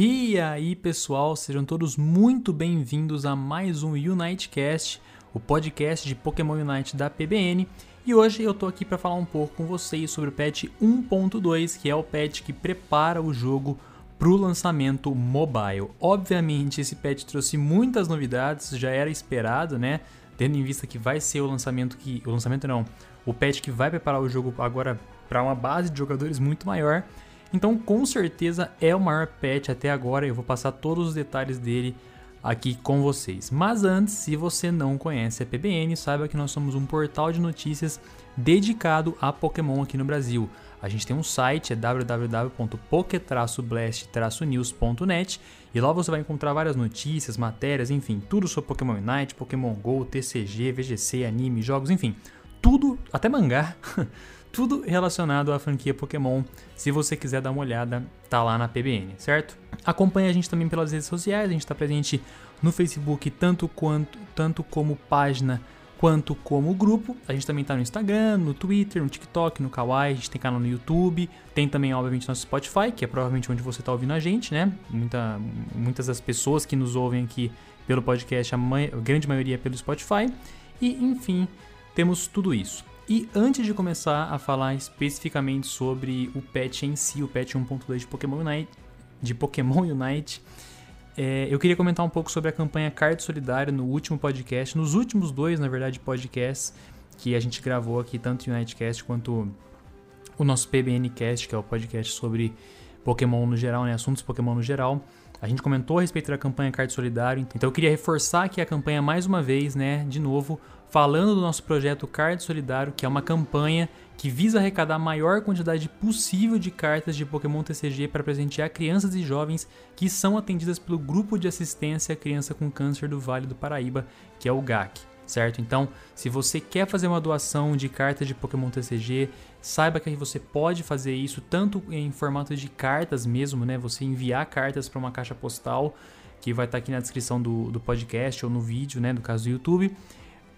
E aí, pessoal, sejam todos muito bem-vindos a mais um UniteCast, o podcast de Pokémon Unite da PBN. E hoje eu tô aqui para falar um pouco com vocês sobre o patch 1.2, que é o patch que prepara o jogo para o lançamento mobile. Obviamente, esse patch trouxe muitas novidades, já era esperado, né? Tendo em vista que vai ser o lançamento que o lançamento não, o patch que vai preparar o jogo agora para uma base de jogadores muito maior. Então, com certeza é o maior patch até agora. Eu vou passar todos os detalhes dele aqui com vocês. Mas antes, se você não conhece a PBN, saiba que nós somos um portal de notícias dedicado a Pokémon aqui no Brasil. A gente tem um site, é www.poke-blast-news.net e lá você vai encontrar várias notícias, matérias, enfim, tudo sobre Pokémon Unite, Pokémon GO, TCG, VGC, anime, jogos, enfim, tudo, até mangá, tudo relacionado à franquia Pokémon. Se você quiser dar uma olhada, tá lá na PBN, certo? Acompanhe a gente também pelas redes sociais, a gente está presente no Facebook tanto quanto tanto como página quanto como grupo. A gente também está no Instagram, no Twitter, no TikTok, no Kawaii, a gente tem canal no YouTube, tem também, obviamente, nosso Spotify, que é provavelmente onde você está ouvindo a gente, né? Muita, muitas das pessoas que nos ouvem aqui pelo podcast, a, grande maioria é pelo Spotify. E, enfim, temos tudo isso. E antes de começar a falar especificamente sobre o patch em si, o patch 1.2 de Pokémon Unite, de Pokémon Unite, é, eu queria comentar um pouco sobre a campanha Card Solidário no último podcast, nos últimos dois, na verdade, podcasts que a gente gravou aqui, tanto o Unitecast quanto o nosso PBNcast, que é o podcast sobre Pokémon no geral, né, assuntos Pokémon no geral. A gente comentou a respeito da campanha Card Solidário, então eu queria reforçar aqui a campanha mais uma vez, né, de novo, falando do nosso projeto Card Solidário, que é uma campanha que visa arrecadar a maior quantidade possível de cartas de Pokémon TCG para presentear crianças e jovens que são atendidas pelo Grupo de Assistência à Criança com Câncer do Vale do Paraíba, que é o GAC. Certo? Então, se você quer fazer uma doação de cartas de Pokémon TCG, saiba que você pode fazer isso tanto em formato de cartas mesmo, né? Você enviar cartas para uma caixa postal, que vai estar aqui na descrição do, do podcast ou no vídeo, né? No caso do YouTube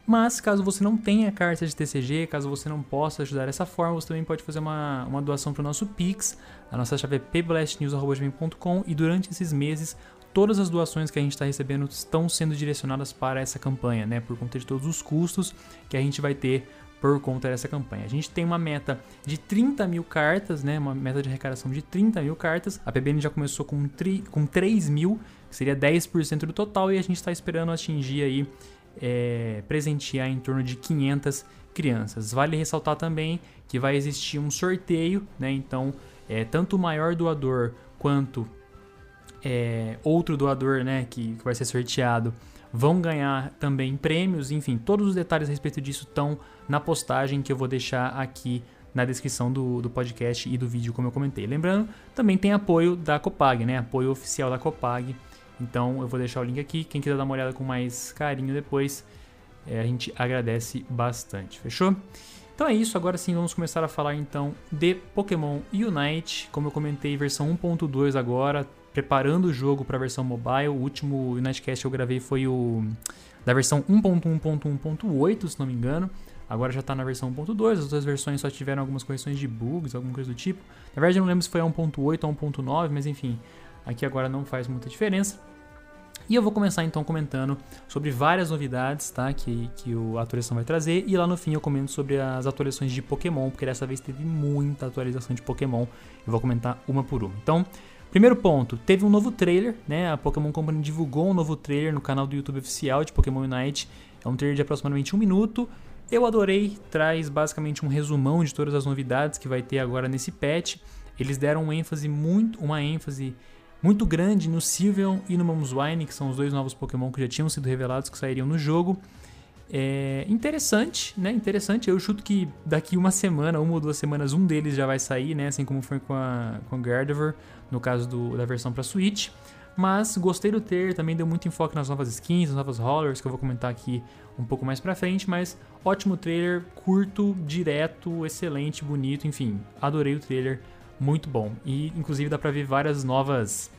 mas caso você não tenha carta de TCG, caso você não possa ajudar dessa forma, você também pode fazer uma, uma doação para o nosso Pix. A nossa chave é pblastnews.com e durante esses meses todas as doações que a gente está recebendo estão sendo direcionadas para essa campanha, né? Por conta de todos os custos que a gente vai ter por conta dessa campanha. A gente tem uma meta de 30 mil cartas, né? Uma meta de arrecadação de 30 mil cartas. A PBN já começou com, tri, com 3 mil, que seria 10% do total, e a gente está esperando atingir aí é, presentear em torno de 500 crianças. Vale ressaltar também que vai existir um sorteio, né? Então, é, tanto o maior doador quanto é, outro doador, né, que, que vai ser sorteado, vão ganhar também prêmios. Enfim, todos os detalhes a respeito disso estão na postagem que eu vou deixar aqui na descrição do, do podcast e do vídeo, como eu comentei. Lembrando, também tem apoio da Copag, né? Apoio oficial da Copag então eu vou deixar o link aqui. Quem quiser dar uma olhada com mais carinho depois, é, a gente agradece bastante. Fechou? Então é isso, agora sim vamos começar a falar então de Pokémon Unite. Como eu comentei, versão 1.2 agora, preparando o jogo para a versão mobile. O último Unitecast que eu gravei foi o da versão 1.1.1.8, se não me engano. Agora já está na versão 1.2, as outras versões só tiveram algumas correções de bugs, alguma coisa do tipo. Na verdade eu não lembro se foi a 1.8 ou 1.9, mas enfim, aqui agora não faz muita diferença. E eu vou começar então comentando sobre várias novidades tá, que, que a atualização vai trazer. E lá no fim eu comento sobre as atualizações de Pokémon, porque dessa vez teve muita atualização de Pokémon. Eu vou comentar uma por uma. Então, primeiro ponto, teve um novo trailer, né? A Pokémon Company divulgou um novo trailer no canal do YouTube oficial de Pokémon Unite. É um trailer de aproximadamente um minuto. Eu adorei, traz basicamente um resumão de todas as novidades que vai ter agora nesse patch. Eles deram um ênfase muito, uma ênfase muito grande no Sylveon e no Mamoswine, que são os dois novos Pokémon que já tinham sido revelados que sairiam no jogo. É interessante, né? Interessante. Eu chuto que daqui uma semana, uma ou duas semanas, um deles já vai sair, né? Assim como foi com a, com Gardevoir, no caso do, da versão para Switch. Mas gostei do ter, também deu muito enfoque nas novas skins, nas novas rollers, que eu vou comentar aqui um pouco mais pra frente. Mas ótimo trailer, curto, direto, excelente, bonito, enfim. Adorei o trailer muito bom. E inclusive dá pra ver várias novas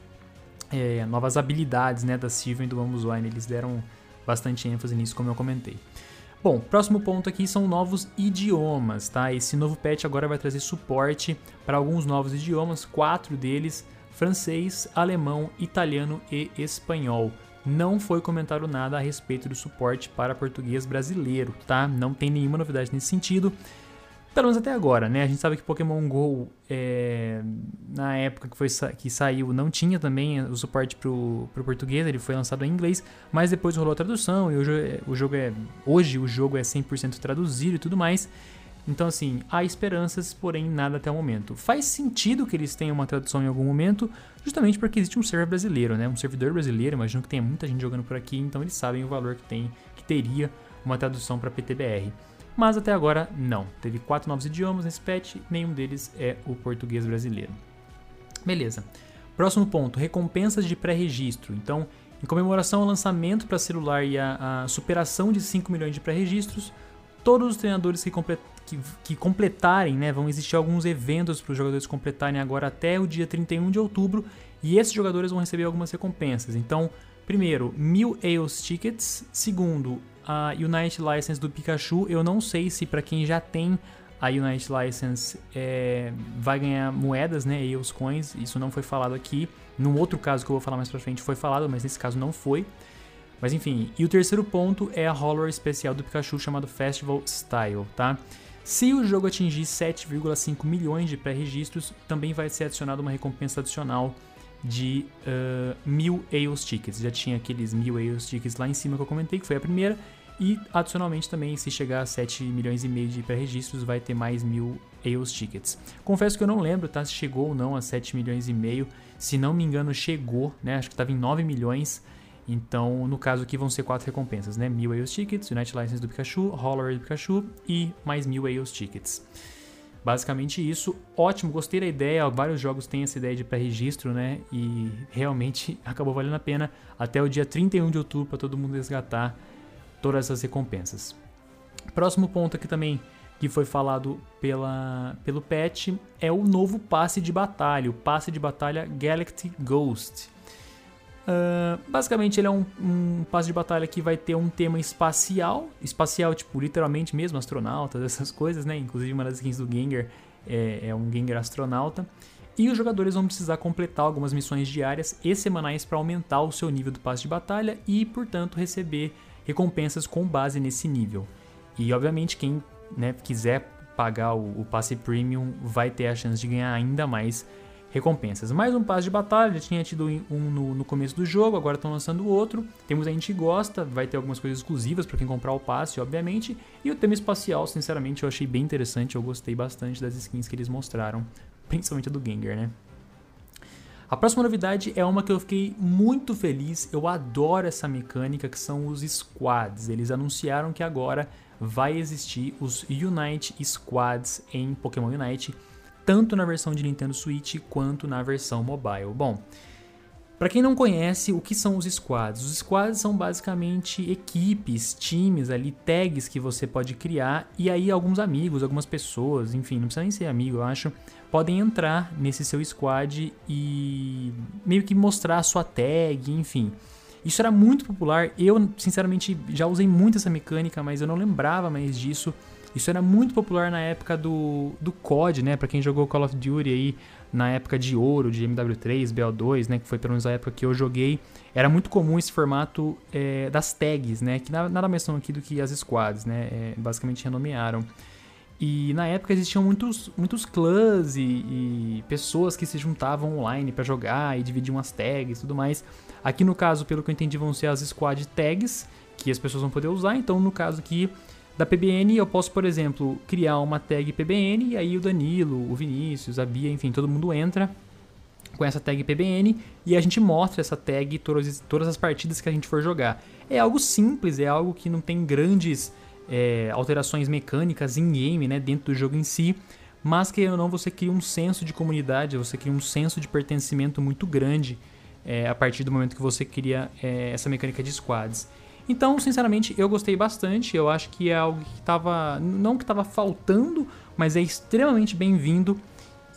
é, novas habilidades né, da Sylvan e do Bambus Wine. Eles deram bastante ênfase nisso, como eu comentei. Bom, próximo ponto aqui são novos idiomas, tá? Esse novo patch agora vai trazer suporte para alguns novos idiomas, quatro deles francês, alemão, italiano e espanhol. Não foi comentado nada a respeito do suporte para português brasileiro, tá? Não tem nenhuma novidade nesse sentido. Pelo menos até agora, né? A gente sabe que Pokémon GO, é, na época que, foi, que saiu, não tinha também o suporte para o português, ele foi lançado em inglês, mas depois rolou a tradução e hoje o jogo é, hoje o jogo é 100% traduzido e tudo mais. Então, assim, há esperanças, porém nada até o momento. Faz sentido que eles tenham uma tradução em algum momento, justamente porque existe um server brasileiro, né? Um servidor brasileiro, imagino que tenha muita gente jogando por aqui, então eles sabem o valor que tem, que teria uma tradução para PTBR. Mas até agora, não. Teve quatro novos idiomas nesse patch, nenhum deles é o português brasileiro. Beleza. Próximo ponto: recompensas de pré-registro. Então, em comemoração ao lançamento para celular e a, a, superação de 5 milhões de pré-registros, todos os treinadores que, complet, que, que completarem, né, vão existir alguns eventos para os jogadores completarem agora até o dia 31 de outubro, e esses jogadores vão receber algumas recompensas. Então, primeiro, mil EOS Tickets. Segundo, a Unite License do Pikachu, eu não sei se para quem já tem a Unite License é, vai ganhar moedas, né, e os coins, isso não foi falado aqui. Num outro caso que eu vou falar mais pra frente foi falado, mas nesse caso não foi. Mas enfim, e o terceiro ponto é a Holler especial do Pikachu chamado Festival Style, tá? Se o jogo atingir 7,5 milhões de pré-registros, também vai ser adicionada uma recompensa adicional de uh, mil EOS Tickets. Já tinha aqueles mil EOS Tickets lá em cima que eu comentei, que foi a primeira. E adicionalmente também, se chegar a 7 milhões e meio de pré-registros, vai ter mais mil EOS Tickets. Confesso que eu não lembro tá, se chegou ou não a 7 milhões e meio. Se não me engano, chegou, né? Acho que estava em 9 milhões. Então, no caso aqui, vão ser quatro recompensas, né? Mil EOS Tickets, Unite License do Pikachu, Holler do Pikachu e mais mil EOS Tickets. Basicamente isso. Ótimo, gostei da ideia. Vários jogos têm essa ideia de pré-registro, né? E realmente acabou valendo a pena até o dia 31 de outubro para todo mundo resgatar todas essas recompensas. Próximo ponto aqui também que foi falado pela, pelo patch é o novo passe de batalha, o passe de batalha Galactic Ghost. Uh, basicamente ele é um, um passe de batalha que vai ter um tema espacial, espacial tipo literalmente mesmo, astronautas, essas coisas, né? Inclusive uma das skins do Gengar é, é um Gengar astronauta. E os jogadores vão precisar completar algumas missões diárias e semanais para aumentar o seu nível do passe de batalha e, portanto, receber recompensas com base nesse nível. E obviamente quem né, quiser pagar o, o passe premium vai ter a chance de ganhar ainda mais recompensas. Mais um passe de batalha, já tinha tido um no, no começo do jogo, agora estão lançando outro. Temos a gente gosta, vai ter algumas coisas exclusivas para quem comprar o passe, obviamente. E o tema espacial, sinceramente, eu achei bem interessante, eu gostei bastante das skins que eles mostraram, principalmente a do Gengar, né? A próxima novidade é uma que eu fiquei muito feliz, eu adoro essa mecânica que são os squads. Eles anunciaram que agora vai existir os Unite Squads em Pokémon Unite tanto na versão de Nintendo Switch quanto na versão mobile. Bom, para quem não conhece, o que são os squads? Os squads são basicamente equipes, times ali, tags que você pode criar e aí alguns amigos, algumas pessoas, enfim, não precisa nem ser amigo, eu acho, podem entrar nesse seu squad e meio que mostrar a sua tag, enfim. Isso era muito popular. Eu, sinceramente, já usei muito essa mecânica, mas eu não lembrava mais disso. Isso era muito popular na época do, do COD, né? Para quem jogou Call of Duty aí na época de ouro, de MW3, BO2, né? Que foi pelo menos a época que eu joguei. Era muito comum esse formato é, das tags, né? Que nada mais são aqui do que as squads, né? É, basicamente renomearam. E na época existiam muitos, muitos clãs e, e pessoas que se juntavam online para jogar e dividiam as tags e tudo mais. Aqui no caso, pelo que eu entendi, vão ser as squad tags que as pessoas vão poder usar. Então, no caso aqui, da PBN, eu posso, por exemplo, criar uma tag PBN e aí o Danilo, o Vinícius, a Bia, enfim, todo mundo entra com essa tag PBN e a gente mostra essa tag todas, todas as partidas que a gente for jogar. É algo simples, é algo que não tem grandes é, alterações mecânicas in game, né, dentro do jogo em si, mas que ou não você cria um senso de comunidade, você cria um senso de pertencimento muito grande é, a partir do momento que você cria é, essa mecânica de squads. Então, sinceramente, eu gostei bastante. Eu acho que é algo que estava. Não que estava faltando, mas é extremamente bem-vindo.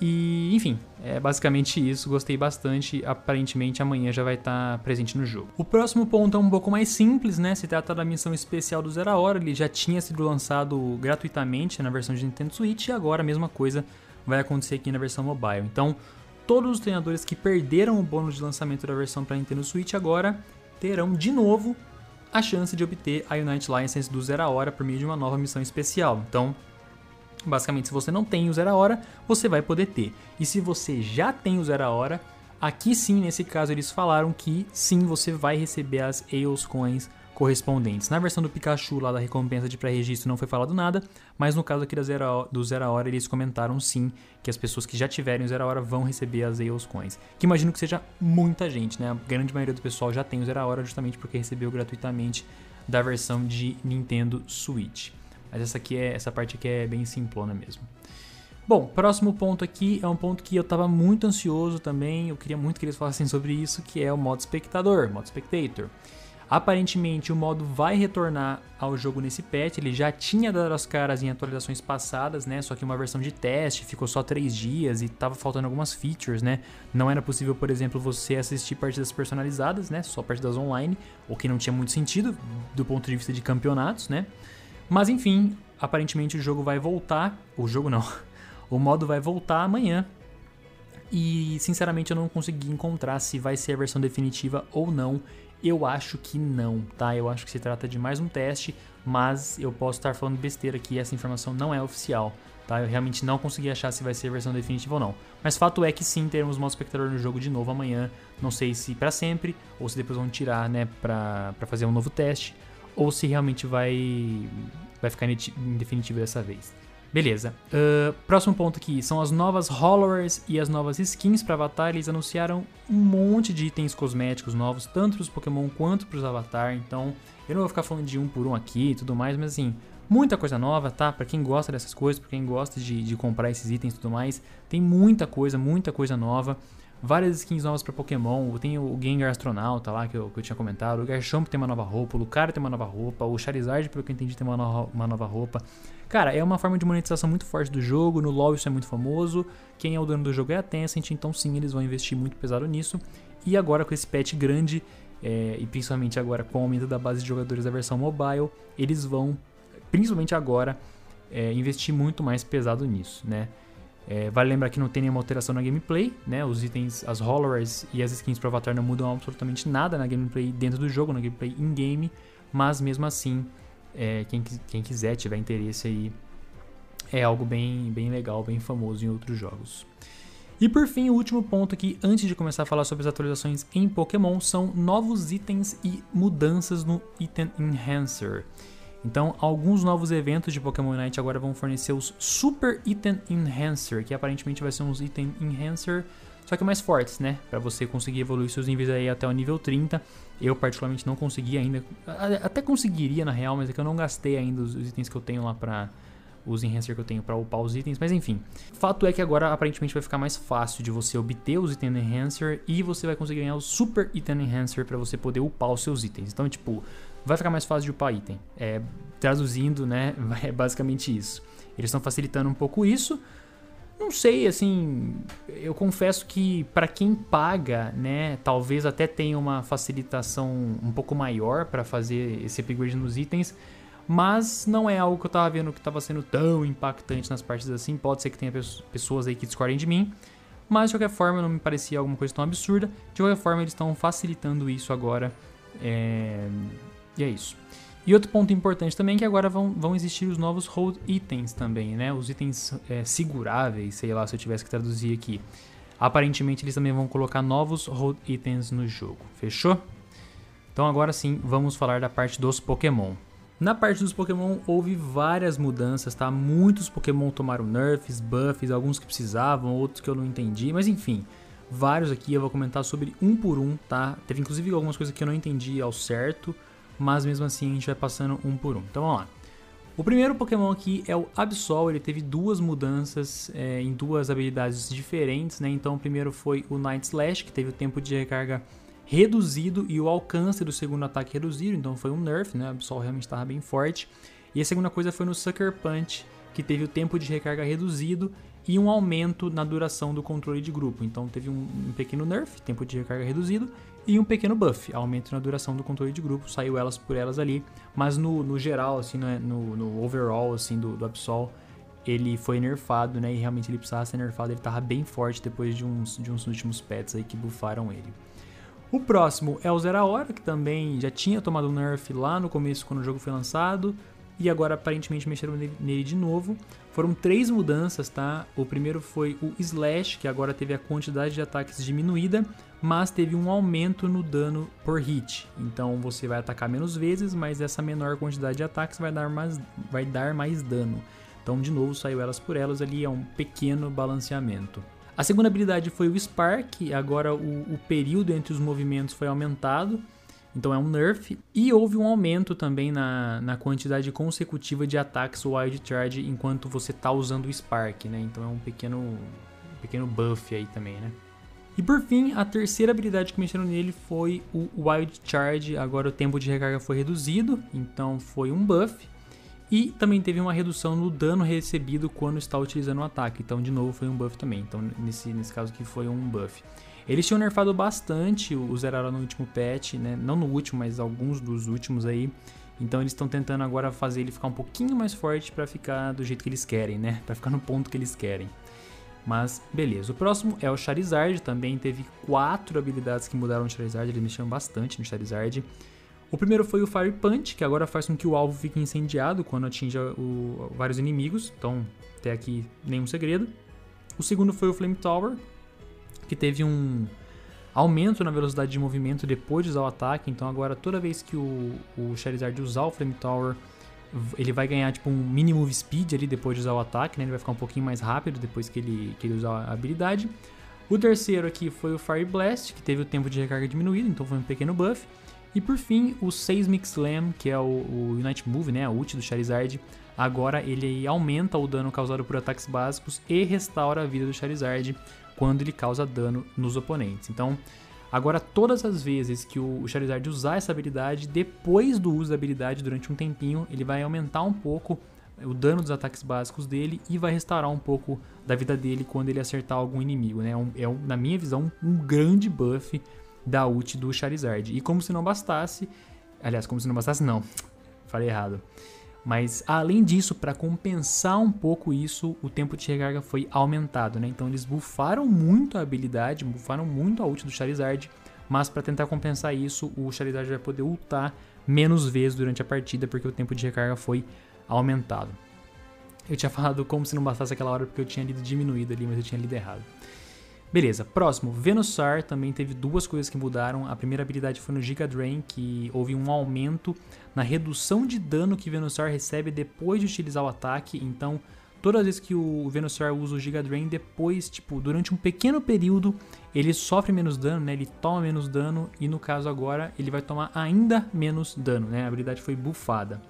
E, enfim, é basicamente isso. Gostei bastante. Aparentemente, amanhã já vai estar presente no jogo. O próximo ponto é um pouco mais simples, né? Se trata da missão especial do Zero Hora. Ele já tinha sido lançado gratuitamente na versão de Nintendo Switch. E agora a mesma coisa vai acontecer aqui na versão mobile. Então, todos os treinadores que perderam o bônus de lançamento da versão para Nintendo Switch agora terão de novo a chance de obter a Unite License do Zero Hora por meio de uma nova missão especial. Então, basicamente, se você não tem o Zero Hora, você vai poder ter. E se você já tem o Zero Hora, aqui sim, nesse caso, eles falaram que sim, você vai receber as Eos Coins correspondentes. Na versão do Pikachu lá da recompensa de pré-registro não foi falado nada, mas no caso aqui da zero, do Zero Hora eles comentaram sim que as pessoas que já tiverem o Zero Hora vão receber as Eos Coins. Que imagino que seja muita gente, né? A grande maioria do pessoal já tem o Zero Hora justamente porque recebeu gratuitamente da versão de Nintendo Switch. Mas essa aqui é essa parte aqui é bem simplona mesmo. Bom, próximo ponto aqui é um ponto que eu estava muito ansioso também, eu queria muito que eles falassem sobre isso, que é o modo espectador, modo spectator. Aparentemente o modo vai retornar ao jogo nesse patch, ele já tinha dado as caras em atualizações passadas, né? Só que uma versão de teste ficou só 3 dias e tava faltando algumas features, né? Não era possível, por exemplo, você assistir partidas personalizadas, né? Só partidas online, o que não tinha muito sentido do ponto de vista de campeonatos, né? Mas enfim, aparentemente o jogo vai voltar, o jogo não, o modo vai voltar amanhã. E sinceramente eu não consegui encontrar se vai ser a versão definitiva ou não. Eu acho que não, tá? Eu acho que se trata de mais um teste, mas eu posso estar falando besteira aqui, essa informação não é oficial, tá? Eu realmente não consegui achar se vai ser a versão definitiva ou não. Mas fato é que sim, teremos modo espectador no jogo de novo amanhã. Não sei se para sempre, ou se depois vão tirar, né, pra, pra fazer um novo teste, ou se realmente vai, vai ficar em definitivo dessa vez. Beleza. Uh, próximo ponto aqui são as novas Hollowers e as novas skins para Avatar. Eles anunciaram um monte de itens cosméticos novos, tanto para os Pokémon quanto para os Avatar. Então, eu não vou ficar falando de um por um aqui e tudo mais, mas assim, muita coisa nova, tá? Para quem gosta dessas coisas, para quem gosta de, de comprar esses itens e tudo mais, tem muita coisa, muita coisa nova várias skins novas para Pokémon. Tem o Gengar Astronauta lá que eu, que eu, tinha comentado. O Garchomp tem uma nova roupa. O Lucario tem uma nova roupa. O Charizard, pelo que eu entendi, tem uma, no uma nova roupa. Cara, é uma forma de monetização muito forte do jogo. No LoL isso é muito famoso. Quem é o dono do jogo é a Tencent. Então sim, eles vão investir muito pesado nisso. E agora com esse patch grande, é, e principalmente agora com o aumento da base de jogadores da versão mobile, eles vão, principalmente agora, é, investir muito mais pesado nisso, né? É, vale lembrar que não tem nenhuma alteração na gameplay, né? Os itens, as Hollowers e as skins pro Avatar não mudam absolutamente nada na gameplay dentro do jogo, na gameplay in-game, mas mesmo assim, é, quem, quem quiser, tiver interesse aí, é algo bem, bem legal, bem famoso em outros jogos. E por fim, o último ponto aqui, antes de começar a falar sobre as atualizações em Pokémon, são novos itens e mudanças no Item Enhancer. Então, alguns novos eventos de Pokémon Unite agora vão fornecer os Super Item Enhancer, que aparentemente vai ser uns Item Enhancer, só que mais fortes, né? Para você conseguir evoluir seus níveis aí até o nível 30. Eu particularmente não consegui ainda, até conseguiria na real, mas é que eu não gastei ainda os, itens que eu tenho lá para os enhancer que eu tenho para upar os itens, mas enfim. Fato é que agora aparentemente vai ficar mais fácil de você obter os itens enhancer e você vai conseguir ganhar o super item enhancer para você poder upar os seus itens. Então, tipo, vai ficar mais fácil de upar item. É, traduzindo, né, é basicamente isso. Eles estão facilitando um pouco isso. Não sei, assim, eu confesso que para quem paga, né, talvez até tenha uma facilitação um pouco maior para fazer esse upgrade nos itens, mas não é algo que eu tava vendo que estava sendo tão impactante nas partes assim. Pode ser que tenha pessoas aí que discordem de mim, mas de qualquer forma não me parecia alguma coisa tão absurda. De qualquer forma, eles estão facilitando isso agora. É, e é isso. E outro ponto importante também é que agora vão, vão existir os novos hold itens também, né? Os itens é, seguráveis, sei lá se eu tivesse que traduzir aqui. Aparentemente eles também vão colocar novos hold itens no jogo, fechou? Então agora sim, vamos falar da parte dos Pokémon. Na parte dos Pokémon houve várias mudanças, tá? Muitos Pokémon tomaram nerfs, buffs, alguns que precisavam, outros que eu não entendi, mas enfim, vários aqui eu vou comentar sobre um por um, tá? Teve inclusive algumas coisas que eu não entendi ao certo, mas mesmo assim a gente vai passando um por um. Então vamos lá. O primeiro Pokémon aqui é o Absol, ele teve duas mudanças é, em duas habilidades diferentes, né? Então o primeiro foi o Night Slash, que teve o tempo de recarga reduzido e o alcance do segundo ataque reduzido, então foi um nerf, né? O Absol realmente estava bem forte. E a segunda coisa foi no Sucker Punch, que teve o tempo de recarga reduzido e um aumento na duração do controle de grupo. Então teve um, um pequeno nerf, tempo de recarga reduzido, e um pequeno buff, aumento na duração do controle de grupo, saiu elas por elas ali, mas no, no geral, assim, no, no, no overall assim, do, do Absol, ele foi nerfado, né? E realmente ele precisava ser nerfado, ele tava bem forte depois de uns, de uns últimos pets aí que buffaram ele. O próximo é o Zera Hora, que também já tinha tomado um nerf lá no começo quando o jogo foi lançado, e agora aparentemente mexeram nele de novo. Foram três mudanças, tá? O primeiro foi o Slash, que agora teve a quantidade de ataques diminuída, mas teve um aumento no dano por hit. Então você vai atacar menos vezes, mas essa menor quantidade de ataques vai dar mais, vai dar mais dano. Então, de novo, saiu elas por elas ali, é um pequeno balanceamento. A segunda habilidade foi o Spark, agora o, o período entre os movimentos foi aumentado. Então é um nerf. E houve um aumento também na, na quantidade consecutiva de ataques Wild Charge enquanto você está usando o Spark, né? Então é um pequeno, um pequeno buff aí também, né? E por fim, a terceira habilidade que mexeram nele foi o Wild Charge. Agora o tempo de recarga foi reduzido, então foi um buff. E também teve uma redução no dano recebido quando está utilizando o ataque. Então, de novo, foi um buff também. Então, nesse, nesse caso aqui, foi um buff. Eles tinham nerfado bastante o Zerara no último patch, né? Não no último, mas alguns dos últimos aí. Então eles estão tentando agora fazer ele ficar um pouquinho mais forte para ficar do jeito que eles querem, né? Para ficar no ponto que eles querem. Mas beleza. O próximo é o Charizard. Também teve quatro habilidades que mudaram no Charizard. Eles mexeram bastante no Charizard. O primeiro foi o Fire Punch, que agora faz com que o alvo fique incendiado quando atinja o, vários inimigos. Então, até aqui nenhum segredo. O segundo foi o Flame Tower, que teve um aumento na velocidade de movimento depois de usar o ataque. Então agora toda vez que o, o Charizard usar o Flame Tower, ele vai ganhar tipo um mini move speed ali depois de usar o ataque, né? Ele vai ficar um pouquinho mais rápido depois que ele, que ele usar a habilidade. O terceiro aqui foi o Fire Blast, que teve o tempo de recarga diminuído, então foi um pequeno buff. E por fim, o Seismic Slam, que é o, o Unite Move, né, a ult do Charizard. Agora ele aumenta o dano causado por ataques básicos e restaura a vida do Charizard quando ele causa dano nos oponentes. Então, agora todas as vezes que o Charizard usar essa habilidade, depois do uso da habilidade durante um tempinho, ele vai aumentar um pouco o dano dos ataques básicos dele e vai restaurar um pouco da vida dele quando ele acertar algum inimigo, né? É, um, é um, na minha visão, um grande buff da ult do Charizard. E como se não bastasse, aliás, como se não bastasse não, falei errado. Mas além disso, para compensar um pouco isso, o tempo de recarga foi aumentado, né? Então eles buffaram muito a habilidade, buffaram muito a ult do Charizard, mas para tentar compensar isso, o Charizard vai poder ultar menos vezes durante a partida, porque o tempo de recarga foi aumentado. Eu tinha falado como se não bastasse aquela hora, porque eu tinha lido diminuído ali, mas eu tinha lido errado. Beleza, próximo, Venusaur também teve duas coisas que mudaram. A primeira habilidade foi no Giga Drain, que houve um aumento na redução de dano que Venusaur recebe depois de utilizar o ataque. Então, todas as vezes que o Venusaur usa o Giga Drain, depois, tipo, durante um pequeno período, ele sofre menos dano, né? Ele toma menos dano e no caso agora ele vai tomar ainda menos dano, né? A habilidade foi buffada.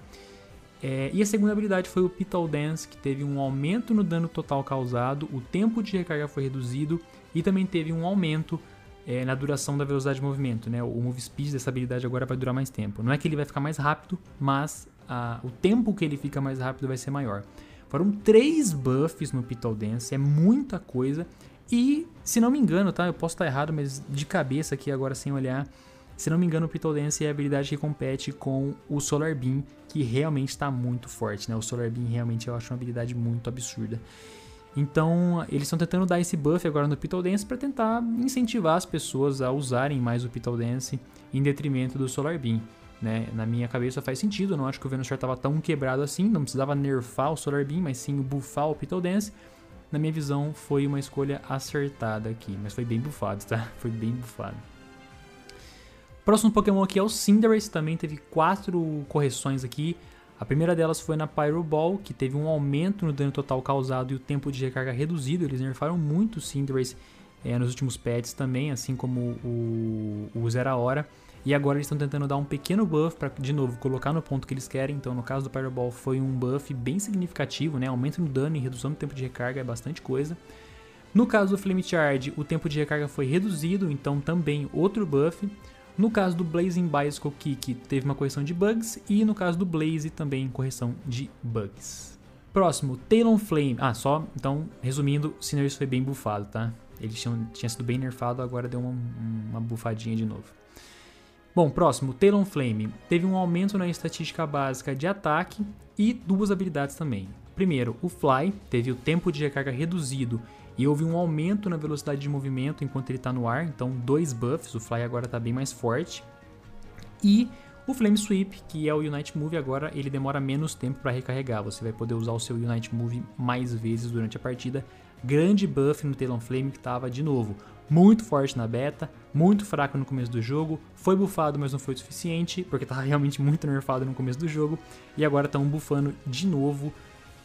É, e a segunda habilidade foi o Pital Dance, que teve um aumento no dano total causado, o tempo de recarga foi reduzido e também teve um aumento é, na duração da velocidade de movimento, né? O move speed dessa habilidade agora vai durar mais tempo. Não é que ele vai ficar mais rápido, mas a, o tempo que ele fica mais rápido vai ser maior. Foram três buffs no Pital Dance, é muita coisa. E, se não me engano, tá? Eu posso estar errado, mas de cabeça aqui agora sem olhar. Se não me engano, o Pital Dance é a habilidade que compete com o Solar Beam, que realmente está muito forte, né? O Solar Beam realmente eu acho uma habilidade muito absurda. Então, eles estão tentando dar esse buff agora no Pital Dance para tentar incentivar as pessoas a usarem mais o Pital Dance em detrimento do Solar Beam. Né? Na minha cabeça faz sentido, eu não acho que o Venusaur estava tão quebrado assim, não precisava nerfar o Solar Beam, mas sim buffar o Pital Dance. Na minha visão, foi uma escolha acertada aqui, mas foi bem buffado, tá? Foi bem buffado. Próximo Pokémon aqui é o Cinderace, também teve quatro correções aqui. A primeira delas foi na Pyro Ball, que teve um aumento no dano total causado e o tempo de recarga reduzido. Eles nerfaram muito o Cinderace é, nos últimos patches também, assim como o, o Zera Hora. E agora eles estão tentando dar um pequeno buff para, de novo, colocar no ponto que eles querem. Então, no caso do Pyro Ball, foi um buff bem significativo, né? Aumento no dano e redução do tempo de recarga é bastante coisa. No caso do Flame Charge, o tempo de recarga foi reduzido, então também outro buff. No caso do Blazing Bicycle Kick, teve uma correção de bugs, e no caso do Blaze, também correção de bugs. Próximo, Talon Flame. Ah, só, então, resumindo, Cinderace foi bem bufado, tá? Ele tinha, tinha sido bem nerfado, agora deu uma, uma bufadinha de novo. Bom, próximo, Talon Flame. Teve um aumento na estatística básica de ataque e duas habilidades também. primeiro, o Fly teve o tempo de recarga reduzido e houve um aumento na velocidade de movimento enquanto ele está no ar, então dois buffs, o Fly agora está bem mais forte. E o Flame Sweep, que é o Unite Move, agora ele demora menos tempo para recarregar, você vai poder usar o seu Unite Move mais vezes durante a partida. Grande buff no Talonflame que estava, de novo, muito forte na beta, muito fraco no começo do jogo, foi buffado, mas não foi o suficiente, porque estava realmente muito nerfado no começo do jogo, e agora estão buffando de novo.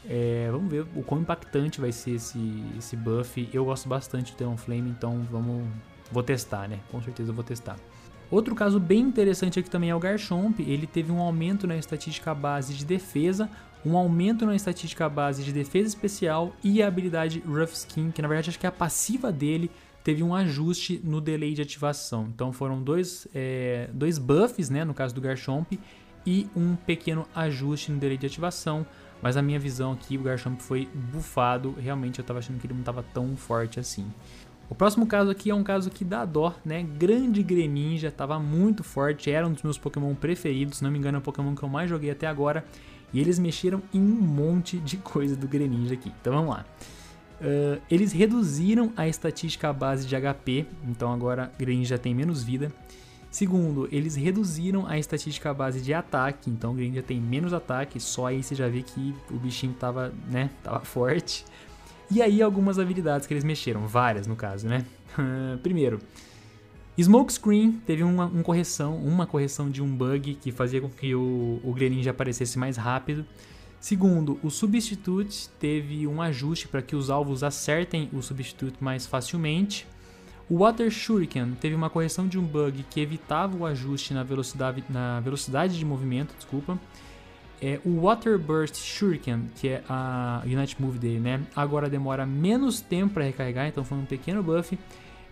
É, vamos ver o quão impactante vai ser esse, esse buff. Eu gosto bastante do Talonflame, então vamos, vou testar, né? Com certeza eu vou testar. Outro caso bem interessante aqui também é o Garchomp, ele teve um aumento na estatística base de defesa, um aumento na estatística base de defesa especial e a habilidade Rough Skin, que na verdade acho que é a passiva dele, teve um ajuste no delay de ativação. Então foram dois, é, dois buffs, né, no caso do Garchomp, e um pequeno ajuste no delay de ativação. Mas a minha visão aqui, o Garchomp foi buffado. Realmente eu estava achando que ele não estava tão forte assim. O próximo caso aqui é um caso que dá dó, né? Grande Greninja, estava muito forte, era um dos meus Pokémon preferidos, se não me engano é o Pokémon que eu mais joguei até agora. E eles mexeram em um monte de coisa do Greninja aqui. Então vamos lá. Uh, eles reduziram a estatística base de HP, então agora Greninja tem menos vida. Segundo, eles reduziram a estatística base de ataque, então o Greninja tem menos ataque, só aí você já vê que o bichinho tava, né, tava forte. E aí algumas habilidades que eles mexeram, várias no caso, né? Primeiro, Smokescreen teve uma, uma, correção, uma correção de um bug que fazia com que o, o Greninja aparecesse mais rápido. Segundo, o Substitute teve um ajuste para que os alvos acertem o Substitute mais facilmente. O Water Shuriken teve uma correção de um bug que evitava o ajuste na velocidade, na velocidade de movimento, desculpa. É, o Water Burst Shuriken, que é a Unite Move dele, né? Agora demora menos tempo para recarregar, então foi um pequeno buff.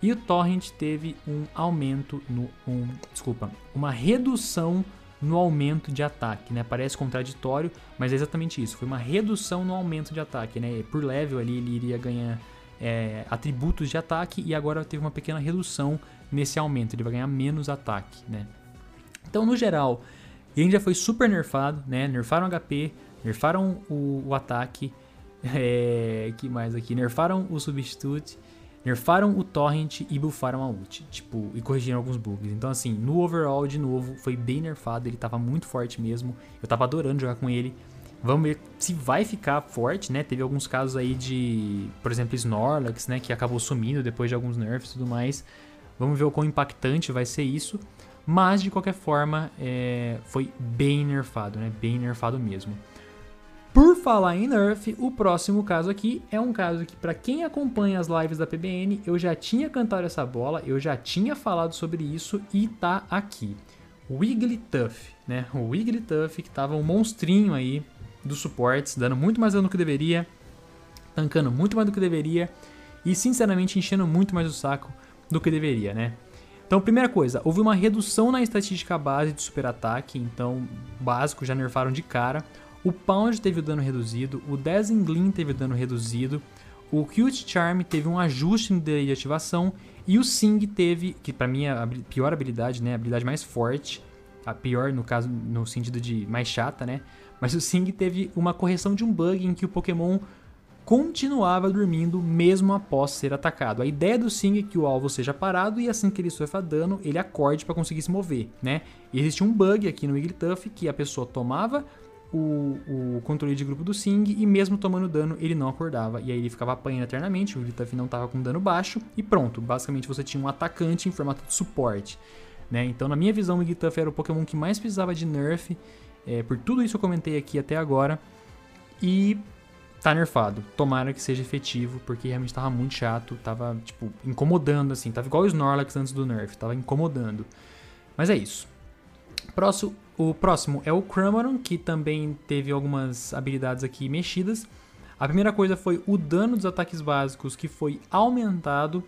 E o Torrent teve um aumento no. Um, desculpa, uma redução no aumento de ataque, né? Parece contraditório, mas é exatamente isso. Foi uma redução no aumento de ataque, né? Por level ali ele iria ganhar é, atributos de ataque e agora teve uma pequena redução nesse aumento. Ele vai ganhar menos ataque, né? Então, no geral, ele já foi super nerfado, né? Nerfaram HP, nerfaram o, o ataque. É, que mais aqui? Nerfaram o Substitute, nerfaram o Torrent e buffaram a ult. Tipo, e corrigiram alguns bugs. Então, assim, no overall, de novo, foi bem nerfado. Ele tava muito forte mesmo. Eu tava adorando jogar com ele. Vamos ver se vai ficar forte, né? Teve alguns casos aí de, por exemplo, Snorlax, né? Que acabou sumindo depois de alguns nerfs e tudo mais. Vamos ver o quão impactante vai ser isso. Mas, de qualquer forma, é, foi bem nerfado, né? Bem nerfado mesmo. Por falar em nerf, o próximo caso aqui é um caso que, para quem acompanha as lives da PBN, eu já tinha cantado essa bola, eu já tinha falado sobre isso e tá aqui. Wigglytuff, né? O Wigglytuff que tava um monstrinho aí dos suportes, dando muito mais dano do que deveria, tancando muito mais do que deveria e, sinceramente, enchendo muito mais o saco do que deveria, né? Então, primeira coisa, houve uma redução na estatística base de super ataque, então básico já nerfaram de cara. O Pound teve o dano reduzido, o Dazzling teve o dano reduzido, o Cute Charm teve um ajuste no delay de ativação e o Sing teve, que para mim é a pior habilidade, né, a habilidade mais forte, a pior no caso no sentido de mais chata, né? Mas o Sing teve uma correção de um bug em que o Pokémon continuava dormindo mesmo após ser atacado. A ideia do Sing é que o alvo seja parado e assim que ele sofra dano, ele acorde para conseguir se mover, né? E existe um bug aqui no Wigglytuff que a pessoa tomava o, o, controle de grupo do Sing e mesmo tomando dano ele não acordava e aí ele ficava apanhando eternamente, o Wigglytuff não estava com dano baixo e pronto, basicamente você tinha um atacante em formato de suporte, né? Então na minha visão o Wigglytuff era o Pokémon que mais precisava de nerf, é, por tudo isso eu comentei aqui até agora e tá nerfado. Tomara que seja efetivo, porque realmente tava muito chato, tava, tipo, incomodando, assim. Tava igual o Snorlax antes do nerf, tava incomodando. Mas é isso. Próximo, o próximo é o Cramoran, que também teve algumas habilidades aqui mexidas. A primeira coisa foi o dano dos ataques básicos, que foi aumentado.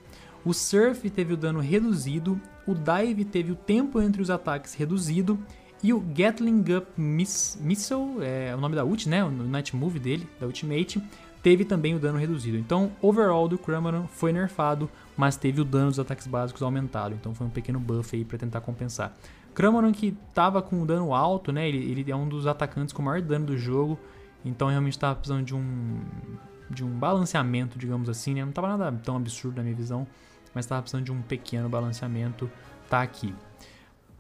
O Surf teve o dano reduzido. O Dive teve o tempo entre os ataques reduzido. E o Gatling Up Miss, Missile, é o nome da ult, né? O Night Move dele, da Ultimate, teve também o dano reduzido. Então, overall do Cramoran foi nerfado, mas teve o dano dos ataques básicos aumentado. Então foi um pequeno buff aí para tentar compensar. Cramoran que tava com dano alto, né? Ele, ele é um dos atacantes com maior dano do jogo. Então realmente estava precisando de um de um balanceamento, digamos assim, né? Não estava nada tão absurdo na minha visão, mas estava precisando de um pequeno balanceamento, tá aqui.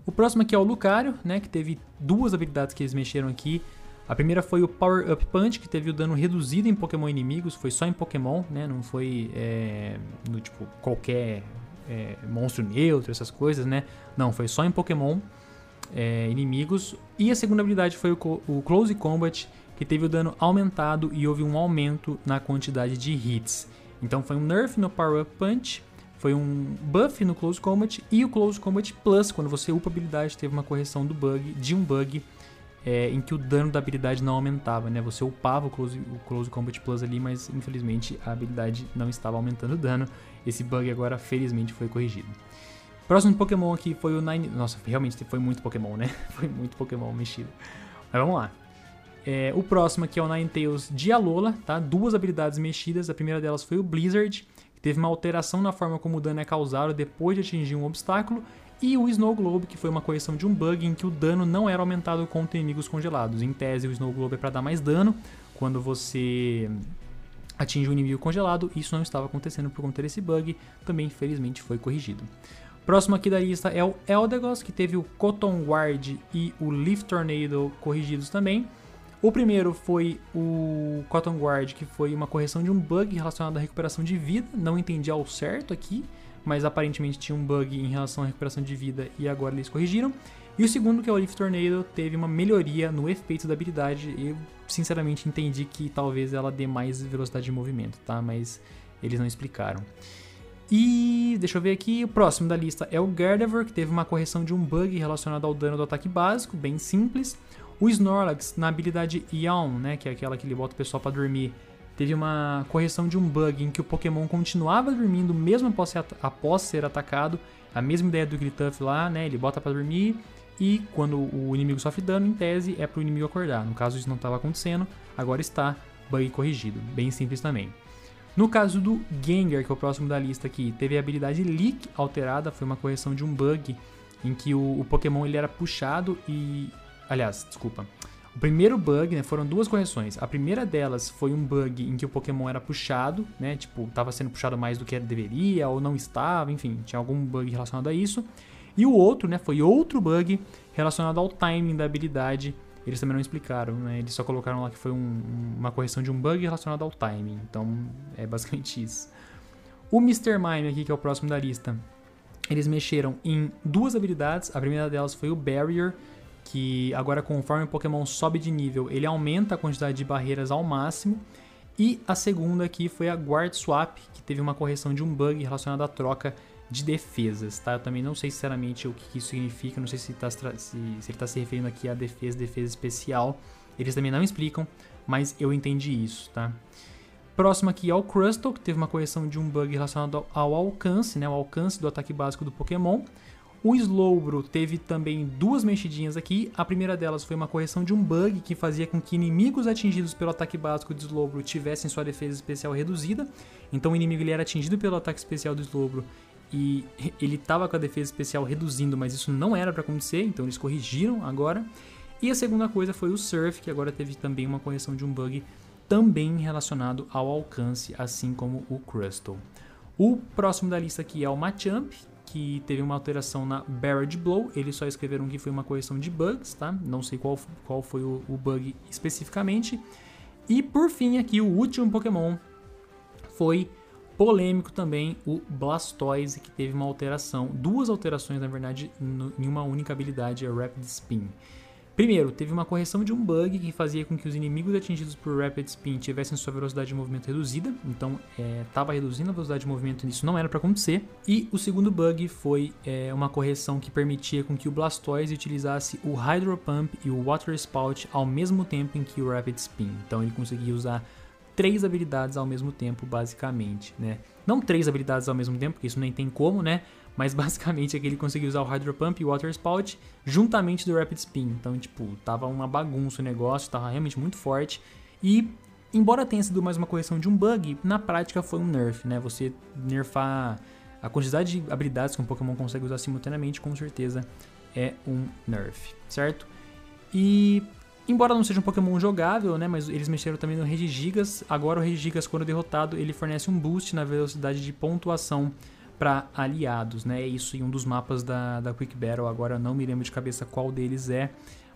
O próximo aqui é o Lucario, né, que teve duas habilidades que eles mexeram aqui. A primeira foi o Power Up Punch, que teve o dano reduzido em Pokémon inimigos, foi só em Pokémon, né, não foi é, no tipo qualquer é, monstro neutro, essas coisas, né? Não, foi só em Pokémon é, inimigos. E a segunda habilidade foi o, o Close Combat, que teve o dano aumentado e houve um aumento na quantidade de hits. Então foi um nerf no Power Up Punch, foi um buff no Close Combat e o Close Combat Plus, quando você upa a habilidade, teve uma correção do bug, de um bug é, em que o dano da habilidade não aumentava, né? Você upava o Close, o Close Combat Plus ali, mas infelizmente a habilidade não estava aumentando o dano. Esse bug agora, felizmente, foi corrigido. Próximo Pokémon aqui foi o Nine... Nossa, realmente foi muito Pokémon, né? Foi muito Pokémon mexido. Mas vamos lá. É, o próximo aqui é o Ninetales de Alola, tá? Duas habilidades mexidas. A primeira delas foi o Blizzard, teve uma alteração na forma como o dano é causado depois de atingir um obstáculo. E o Snow Globe, que foi uma correção de um bug em que o dano não era aumentado contra inimigos congelados. Em tese, o Snow Globe é para dar mais dano quando você atinge um inimigo congelado. Isso não estava acontecendo por conta desse bug. Também, infelizmente, foi corrigido. Próximo aqui da lista é o Eldegoss, que teve o Cotton Guard e o Leaf Tornado corrigidos também. O primeiro foi o Cotton Guard, que foi uma correção de um bug relacionado à recuperação de vida. Não entendi ao certo aqui, mas aparentemente tinha um bug em relação à recuperação de vida e agora eles corrigiram. E o segundo, que é o Leaf Tornado, teve uma melhoria no efeito da habilidade. Eu, sinceramente, entendi que talvez ela dê mais velocidade de movimento, tá? Mas eles não explicaram. E deixa eu ver aqui, o próximo da lista é o Gardevoir, que teve uma correção de um bug relacionado ao dano do ataque básico, bem simples. O Snorlax, na habilidade Yawn, né, que é aquela que ele bota o pessoal para dormir, teve uma correção de um bug em que o Pokémon continuava dormindo mesmo após ser, após ser atacado. A mesma ideia do Grituff lá, né, ele bota para dormir e quando o inimigo sofre dano, em tese, é para o inimigo acordar. No caso, isso não estava acontecendo, agora está, bug corrigido. Bem simples também. No caso do Gengar, que é o próximo da lista aqui, teve a habilidade Leak alterada, foi uma correção de um bug em que o, o Pokémon ele era puxado e Aliás, desculpa. O primeiro bug, né, foram duas correções. A primeira delas foi um bug em que o Pokémon era puxado, né, tipo, estava sendo puxado mais do que deveria ou não estava, enfim, tinha algum bug relacionado a isso. E o outro, né, foi outro bug relacionado ao timing da habilidade. Eles também não explicaram, né, eles só colocaram lá que foi um, uma correção de um bug relacionado ao timing. Então, é basicamente isso. O Mr. Mime aqui, que é o próximo da lista, eles mexeram em duas habilidades. A primeira delas foi o Barrier, que agora conforme o Pokémon sobe de nível, ele aumenta a quantidade de barreiras ao máximo. E a segunda aqui foi a Guard Swap, que teve uma correção de um bug relacionado à troca de defesas, tá? Eu também não sei sinceramente o que isso significa, não sei se, tá, se, se ele está se referindo aqui a defesa, defesa especial. Eles também não explicam, mas eu entendi isso, tá? Próximo aqui é o Crustle, que teve uma correção de um bug relacionado ao alcance, né? O alcance do ataque básico do Pokémon. O Slowbro teve também duas mexidinhas aqui. A primeira delas foi uma correção de um bug que fazia com que inimigos atingidos pelo ataque básico do Slowbro tivessem sua defesa especial reduzida. Então o inimigo ele era atingido pelo ataque especial do Slowbro e ele estava com a defesa especial reduzindo, mas isso não era para acontecer, então eles corrigiram agora. E a segunda coisa foi o Surf, que agora teve também uma correção de um bug também relacionado ao alcance, assim como o Crustle. O próximo da lista aqui é o Machamp, que teve uma alteração na Barrage Blow. Eles só escreveram que foi uma correção de bugs, tá? Não sei qual, qual foi o, o bug especificamente. E por fim, aqui o último Pokémon foi polêmico também, o Blastoise, que teve uma alteração, duas alterações na verdade, no, em uma única habilidade, a Rapid Spin. Primeiro, teve uma correção de um bug que fazia com que os inimigos atingidos por Rapid Spin tivessem sua velocidade de movimento reduzida, então estava é, reduzindo a velocidade de movimento e isso não era para acontecer. E o segundo bug foi é, uma correção que permitia com que o Blastoise utilizasse o Hydro Pump e o Water Spout ao mesmo tempo em que o Rapid Spin. Então ele conseguia usar três habilidades ao mesmo tempo, basicamente, né? Não três habilidades ao mesmo tempo, porque isso nem tem como, né? Mas basicamente é que ele conseguiu usar o Hydro Pump e o Water Spout juntamente do Rapid Spin. Então, tipo, tava uma bagunça o negócio, tava realmente muito forte. E, embora tenha sido mais uma correção de um bug, na prática foi um nerf, né? Você nerfar a quantidade de habilidades que um Pokémon consegue usar simultaneamente, com certeza é um nerf, certo? E Embora não seja um Pokémon jogável, né, mas eles mexeram também no Regigigas. Agora o Regigigas, quando derrotado, ele fornece um boost na velocidade de pontuação para aliados, né? Isso em um dos mapas da, da Quick Battle. Agora não me lembro de cabeça qual deles é,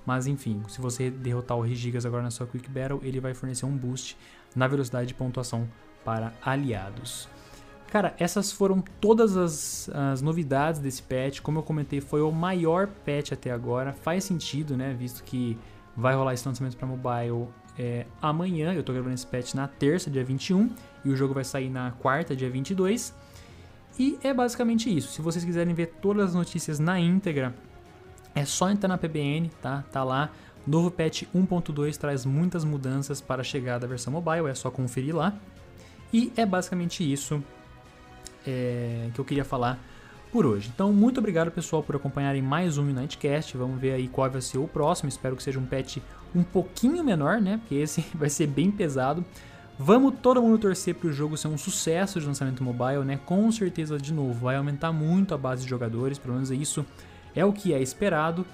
mas enfim, se você derrotar o Regigas agora na sua Quick Battle, ele vai fornecer um boost na velocidade de pontuação para aliados. Cara, essas foram todas as, as, novidades desse patch. Como eu comentei, foi o maior patch até agora. Faz sentido, né? Visto que vai rolar esse lançamento para mobile é, amanhã. Eu tô gravando esse patch na terça, dia 21, e o jogo vai sair na quarta, dia 22. E é basicamente isso. Se vocês quiserem ver todas as notícias na íntegra, é só entrar na PBN, tá? Tá lá. Novo patch 1.2 traz muitas mudanças para a chegada da versão mobile, é só conferir lá. E é basicamente isso é, que eu queria falar por hoje. Então, muito obrigado pessoal por acompanharem mais um Unitecast. Vamos ver aí qual vai ser o próximo. Espero que seja um patch um pouquinho menor, né? Porque esse vai ser bem pesado. Vamos todo mundo torcer para o jogo ser um sucesso de lançamento mobile, né? Com certeza, de novo, vai aumentar muito a base de jogadores, pelo menos isso é o que é esperado.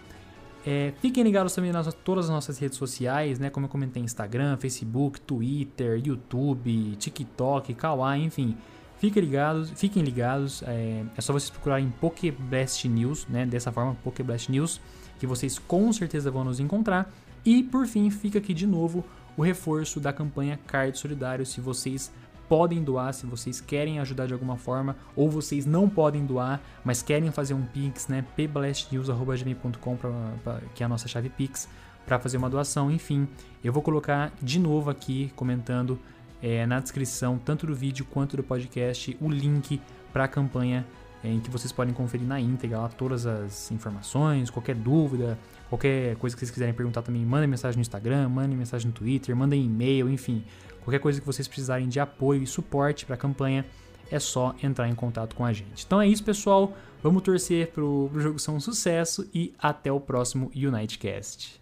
É, fiquem ligados também nas todas as nossas redes sociais, né? Como eu comentei, Instagram, Facebook, Twitter, YouTube, TikTok, Kawaii, enfim. Fiquem ligados, fiquem ligados. É, é só vocês procurarem Pokeblast News, né? Dessa forma, Pokeblast News, que vocês com certeza vão nos encontrar. E por fim, fica aqui de novo o reforço da campanha Card Solidário. Se vocês podem doar, se vocês querem ajudar de alguma forma, ou vocês não podem doar, mas querem fazer um Pix, né? pblastnews.gmail.com, que é a nossa chave Pix, para fazer uma doação. Enfim, eu vou colocar de novo aqui comentando é, na descrição, tanto do vídeo quanto do podcast, o link para a campanha é, em que vocês podem conferir na íntegra lá todas as informações, qualquer dúvida, qualquer coisa que vocês quiserem perguntar também, mandem mensagem no Instagram, mandem mensagem no Twitter, mandem e-mail, enfim, qualquer coisa que vocês precisarem de apoio e suporte para a campanha, é só entrar em contato com a gente. Então é isso, pessoal. Vamos torcer para o jogo ser um sucesso e até o próximo Unitecast.